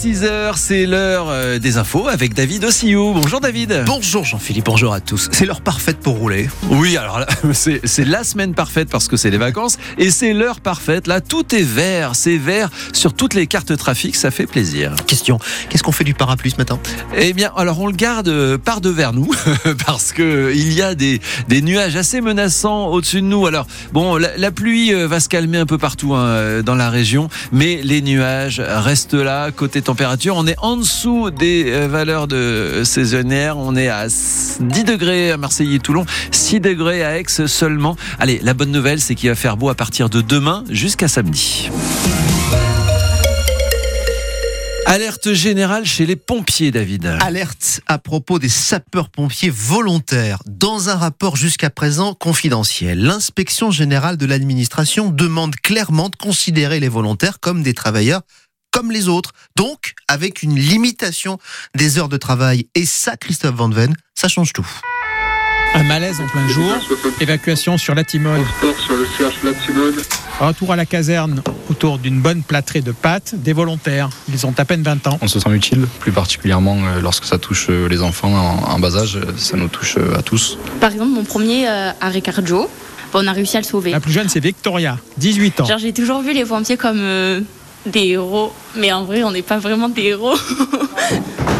6h, c'est l'heure euh, des infos avec David Ossiou. Bonjour David. Bonjour Jean-Philippe, bonjour à tous. C'est l'heure parfaite pour rouler. Oui, alors c'est la semaine parfaite parce que c'est les vacances et c'est l'heure parfaite. Là, tout est vert, c'est vert sur toutes les cartes trafic, ça fait plaisir. Question, qu'est-ce qu'on fait du parapluie ce matin? Eh bien, alors on le garde euh, par devers nous parce que il y a des, des nuages assez menaçants au-dessus de nous. Alors bon, la, la pluie euh, va se calmer un peu partout hein, euh, dans la région, mais les nuages restent là. Côté on est en dessous des euh, valeurs de saisonnières. On est à 10 degrés à Marseille et Toulon, 6 degrés à Aix seulement. Allez, la bonne nouvelle, c'est qu'il va faire beau à partir de demain jusqu'à samedi. Alerte générale chez les pompiers, David. Alerte à propos des sapeurs-pompiers volontaires. Dans un rapport jusqu'à présent confidentiel, l'inspection générale de l'administration demande clairement de considérer les volontaires comme des travailleurs comme les autres, donc avec une limitation des heures de travail. Et ça, Christophe Van Ven, ça change tout. Un malaise en plein jour, évacuation sur la Timone, Transport sur le CH Latimone. retour à la caserne autour d'une bonne plâtrée de pâtes, des volontaires. Ils ont à peine 20 ans. On se sent utile, plus particulièrement euh, lorsque ça touche euh, les enfants en, bas âge, ça nous touche euh, à tous. Par exemple, mon premier arrêt cardio, bon, on a réussi à le sauver. La plus jeune, c'est Victoria, 18 ans. Genre, j'ai toujours vu les pompiers comme euh, des héros, mais en vrai, on n'est pas vraiment des héros.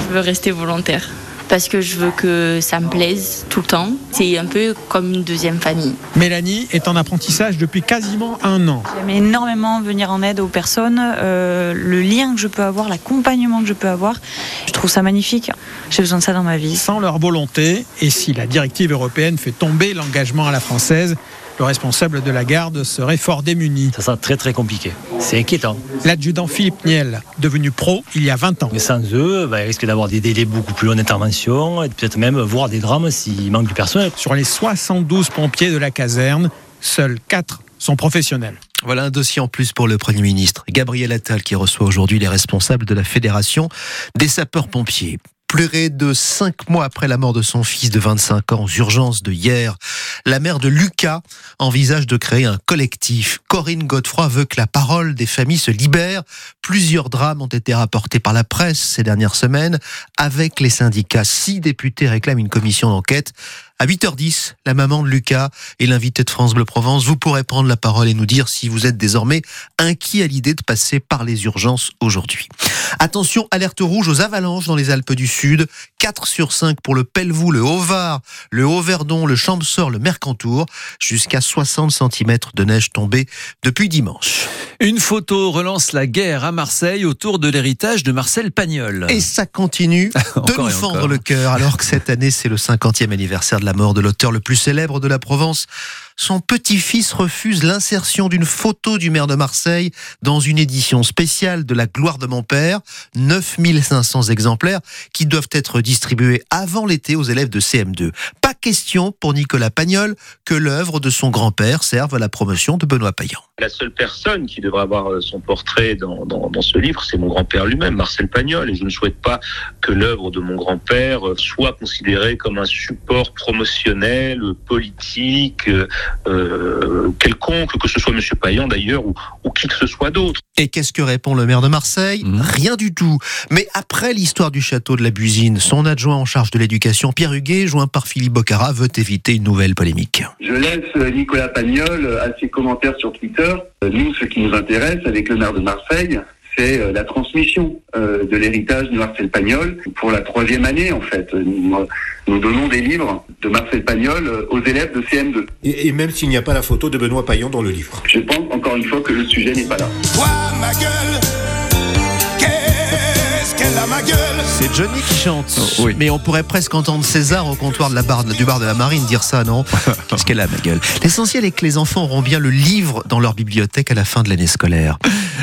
je veux rester volontaire parce que je veux que ça me plaise tout le temps. C'est un peu comme une deuxième famille. Mélanie est en apprentissage depuis quasiment un an. J'aime énormément venir en aide aux personnes, euh, le lien que je peux avoir, l'accompagnement que je peux avoir. Je trouve ça magnifique. J'ai besoin de ça dans ma vie. Sans leur volonté, et si la directive européenne fait tomber l'engagement à la française, le responsable de la garde serait fort démuni. Ça sera très très compliqué. C'est inquiétant. L'adjudant Philippe Niel, devenu pro il y a 20 ans. Mais sans eux, bah, il risque d'avoir des délais beaucoup plus longs d'intervention et peut-être même voir des drames s'il manque du personnel. Sur les 72 pompiers de la caserne, seuls 4 sont professionnels. Voilà un dossier en plus pour le Premier ministre. Gabriel Attal qui reçoit aujourd'hui les responsables de la Fédération des sapeurs-pompiers. Pleuré de cinq mois après la mort de son fils de 25 ans aux urgences de hier, la mère de Lucas envisage de créer un collectif. Corinne Godefroy veut que la parole des familles se libère. Plusieurs drames ont été rapportés par la presse ces dernières semaines. Avec les syndicats, six députés réclament une commission d'enquête. À 8h10, la maman de Lucas et l'invité de France Bleu Provence, vous pourrez prendre la parole et nous dire si vous êtes désormais inquiet à l'idée de passer par les urgences aujourd'hui. Attention, alerte rouge aux avalanches dans les Alpes du Sud. 4 sur 5 pour le Pelvoux, le Haut-Var, le Haut-Verdon, le Champsor, le Mercantour. Jusqu'à 60 cm de neige tombée depuis dimanche. Une photo relance la guerre à Marseille autour de l'héritage de Marcel Pagnol. Et ça continue de nous fendre le cœur, alors que cette année, c'est le 50e anniversaire de la mort de l'auteur le plus célèbre de la Provence. Son petit-fils refuse l'insertion d'une photo du maire de Marseille dans une édition spéciale de La gloire de mon père. 9500 exemplaires qui doivent être distribués avant l'été aux élèves de CM2. Pas question pour Nicolas Pagnol que l'œuvre de son grand-père serve à la promotion de Benoît Payan. La seule personne qui devrait avoir euh, son portrait dans, dans, dans ce livre, c'est mon grand-père lui-même, Marcel Pagnol. Et je ne souhaite pas que l'œuvre de mon grand-père euh, soit considérée comme un support promotionnel, politique, euh, quelconque, que ce soit M. Payan d'ailleurs ou, ou qui que ce soit d'autre. Et qu'est-ce que répond le maire de Marseille? Mhm. Rien du tout. Mais après l'histoire du château de la Busine, son adjoint en charge de l'éducation, Pierre Huguet, joint par Philippe Bocara, veut éviter une nouvelle polémique. Je laisse Nicolas Pagnol à ses commentaires sur Twitter. Euh, Nous, ce qui nous intéresse avec le maire de Marseille, c'est euh, la transmission euh, de l'héritage de Marcel Pagnol. Pour la troisième année, en fait, nous, nous donnons des livres de Marcel Pagnol aux élèves de CM2. Et, et même s'il n'y a pas la photo de Benoît Payan dans le livre. Je pense encore une fois que le sujet n'est pas là. ma gueule? Qu'est-ce C'est Johnny qui chante. Oh, oui. Mais on pourrait presque entendre César au comptoir de la barre, du bar de la Marine dire ça, non Qu'est-ce qu'elle a, ma gueule L'essentiel est que les enfants auront bien le livre dans leur bibliothèque à la fin de l'année scolaire.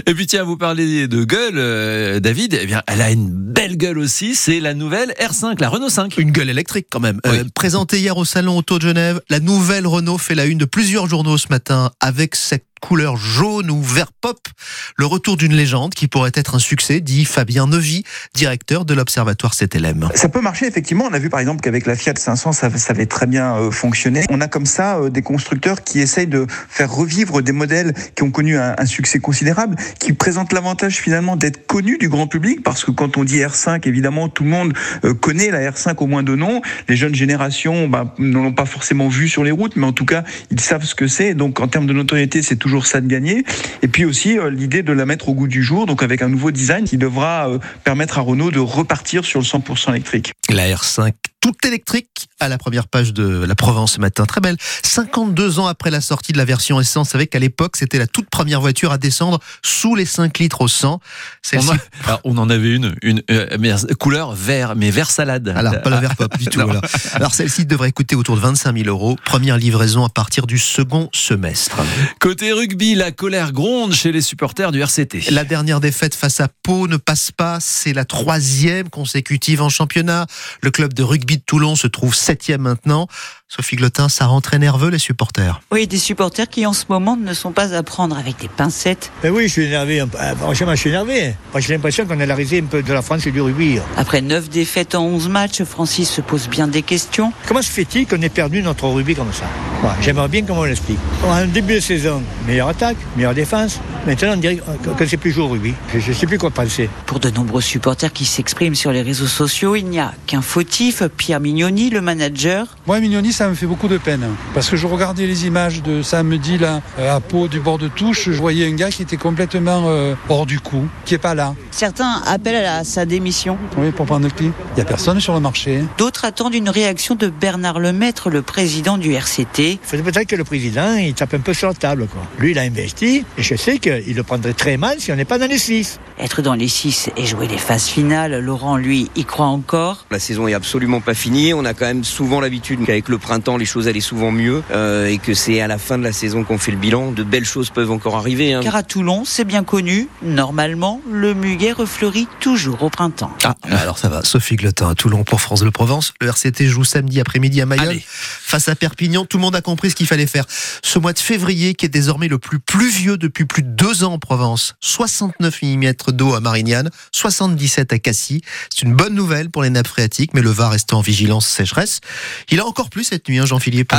Et puis tiens, vous parlez de gueule, euh, David. Eh bien, elle a une belle gueule aussi, c'est la nouvelle R5, la Renault 5. Une gueule électrique quand même. Euh, présentée hier au salon auto de Genève, la nouvelle Renault fait la une de plusieurs journaux ce matin avec cette couleur jaune ou vert pop. Le retour d'une légende qui pourrait être un succès, dit Fabien Neuvy, directeur de l'Observatoire CTLM. Ça peut marcher effectivement. On a vu par exemple qu'avec la Fiat 500, ça, avait très bien euh, fonctionné. On a comme ça euh, des constructeurs qui essayent de faire revivre des modèles qui ont connu un, succès considérable, qui présentent l'avantage finalement d'être connus du grand public, parce que quand on dit R5, évidemment, tout le monde euh, connaît la R5 au moins de nom. Les jeunes générations bah, ne l'ont pas forcément vu sur les routes, mais en tout cas, ils savent ce que c'est. Donc en termes de notoriété, c'est toujours ça de gagner. Et puis aussi l'idée de la mettre au goût du jour, donc avec un nouveau design qui devra euh, à Renault de repartir sur le 100% électrique. La R5 toute électrique à la première page de la Provence ce matin. Très belle. 52 ans après la sortie de la version essence, avec qu'à l'époque, c'était la toute première voiture à descendre sous les 5 litres au 100. On, a, alors, on en avait une, une euh, mais, couleur vert, mais vert salade. Alors, pas la vert pop du tout. alors, alors celle-ci devrait coûter autour de 25 000 euros. Première livraison à partir du second semestre. Côté rugby, la colère gronde chez les supporters du RCT. La dernière défaite face à Pau ne passe pas. C'est la troisième consécutive en championnat. Le club de rugby de Toulon se trouve septième maintenant. Sophie Glotin, ça rend très nerveux les supporters. Oui, des supporters qui en ce moment ne sont pas à prendre avec des pincettes. Ben oui, je suis énervé. Franchement, je suis énervé. J'ai l'impression qu'on est la risée un peu de la France et du rugby. Après neuf défaites en 11 matchs, Francis se pose bien des questions. Comment se fait-il qu'on ait perdu notre rugby comme ça? Ouais, J'aimerais bien comment on l'explique. En début de saison, meilleure attaque, meilleure défense. Maintenant, on dirait que c'est plus joué au rugby. Je ne sais plus quoi penser. Pour de nombreux supporters qui s'expriment sur les réseaux sociaux, il n'y a qu'un fautif, Pierre Mignoni, le manager. Moi, Mignoni, ça me fait beaucoup de peine. Parce que je regardais les images de samedi, là, à Pau, du bord de touche, je voyais un gars qui était complètement euh, hors du coup, qui n'est pas là. Certains appellent à sa démission. Oui, pour prendre le pli. Il n'y a personne sur le marché. D'autres attendent une réaction de Bernard Lemaître, le président du RCT. Il faudrait peut-être que le président, il tape un peu sur la table. Quoi. Lui, il a investi, et je sais qu'il le prendrait très mal si on n'est pas dans les six. Être dans les six et jouer les phases finales, Laurent, lui, y croit encore? La saison est absolument pas finie. On a quand même souvent l'habitude qu'avec le printemps, les choses allaient souvent mieux euh, et que c'est à la fin de la saison qu'on fait le bilan. De belles choses peuvent encore arriver. Hein. Car à Toulon, c'est bien connu, normalement, le muguet refleurit toujours au printemps. Ah, alors ça va. Sophie Glotin à Toulon pour France de Provence. Le RCT joue samedi après-midi à Mayol face à Perpignan. Tout le monde compris ce qu'il fallait faire. Ce mois de février, qui est désormais le plus pluvieux depuis plus de deux ans en Provence, 69 mm d'eau à Marignane, 77 à Cassis. C'est une bonne nouvelle pour les nappes phréatiques, mais le Var reste en vigilance sécheresse. Il a encore plus cette nuit, hein, Jean-Philippe.